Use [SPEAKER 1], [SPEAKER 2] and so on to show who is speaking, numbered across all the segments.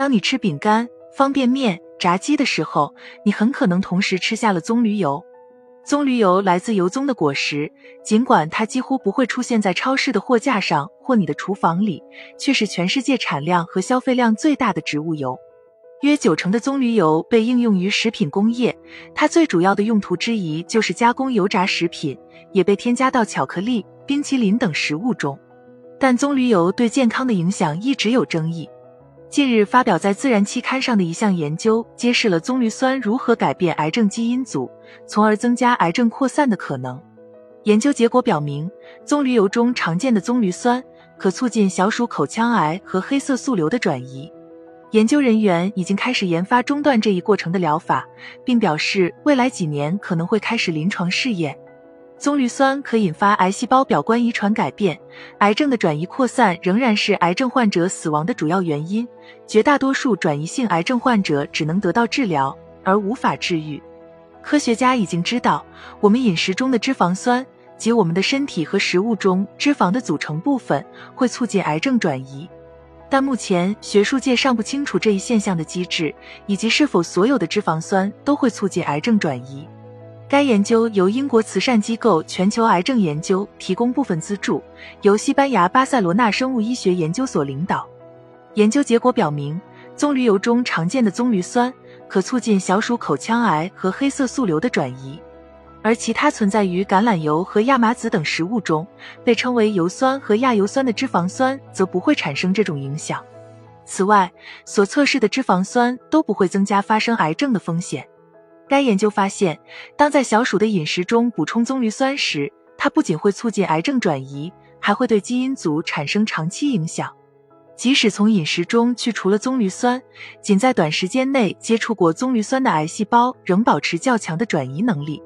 [SPEAKER 1] 当你吃饼干、方便面、炸鸡的时候，你很可能同时吃下了棕榈油。棕榈油来自油棕的果实，尽管它几乎不会出现在超市的货架上或你的厨房里，却是全世界产量和消费量最大的植物油。约九成的棕榈油被应用于食品工业，它最主要的用途之一就是加工油炸食品，也被添加到巧克力、冰淇淋等食物中。但棕榈油对健康的影响一直有争议。近日发表在《自然》期刊上的一项研究，揭示了棕榈酸如何改变癌症基因组，从而增加癌症扩散的可能。研究结果表明，棕榈油中常见的棕榈酸可促进小鼠口腔癌和黑色素瘤的转移。研究人员已经开始研发中断这一过程的疗法，并表示未来几年可能会开始临床试验。棕榈酸可引发癌细胞表观遗传改变，癌症的转移扩散仍然是癌症患者死亡的主要原因。绝大多数转移性癌症患者只能得到治疗，而无法治愈。科学家已经知道，我们饮食中的脂肪酸及我们的身体和食物中脂肪的组成部分会促进癌症转移。但目前学术界尚不清楚这一现象的机制，以及是否所有的脂肪酸都会促进癌症转移。该研究由英国慈善机构全球癌症研究提供部分资助，由西班牙巴塞罗那生物医学研究所领导。研究结果表明，棕榈油中常见的棕榈酸可促进小鼠口腔癌和黑色素瘤的转移。而其他存在于橄榄油和亚麻籽等食物中，被称为油酸和亚油酸的脂肪酸，则不会产生这种影响。此外，所测试的脂肪酸都不会增加发生癌症的风险。该研究发现，当在小鼠的饮食中补充棕榈酸时，它不仅会促进癌症转移，还会对基因组产生长期影响。即使从饮食中去除了棕榈酸，仅在短时间内接触过棕榈酸的癌细胞仍保持较强的转移能力。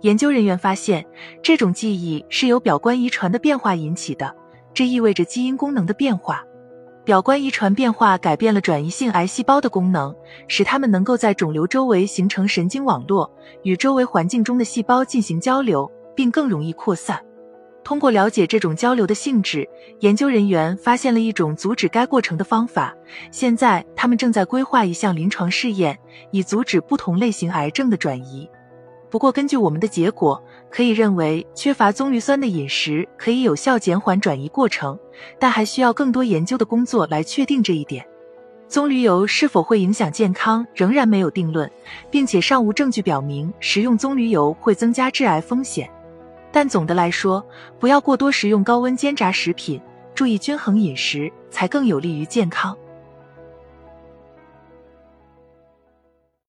[SPEAKER 1] 研究人员发现，这种记忆是由表观遗传的变化引起的，这意味着基因功能的变化。表观遗传变化改变了转移性癌细胞的功能，使它们能够在肿瘤周围形成神经网络，与周围环境中的细胞进行交流，并更容易扩散。通过了解这种交流的性质，研究人员发现了一种阻止该过程的方法。现在，他们正在规划一项临床试验，以阻止不同类型癌症的转移。不过，根据我们的结果，可以认为缺乏棕榈酸的饮食可以有效减缓转移过程，但还需要更多研究的工作来确定这一点。棕榈油是否会影响健康仍然没有定论，并且尚无证据表明食用棕榈油会增加致癌风险。但总的来说，不要过多食用高温煎炸食品，注意均衡饮食，才更有利于健康。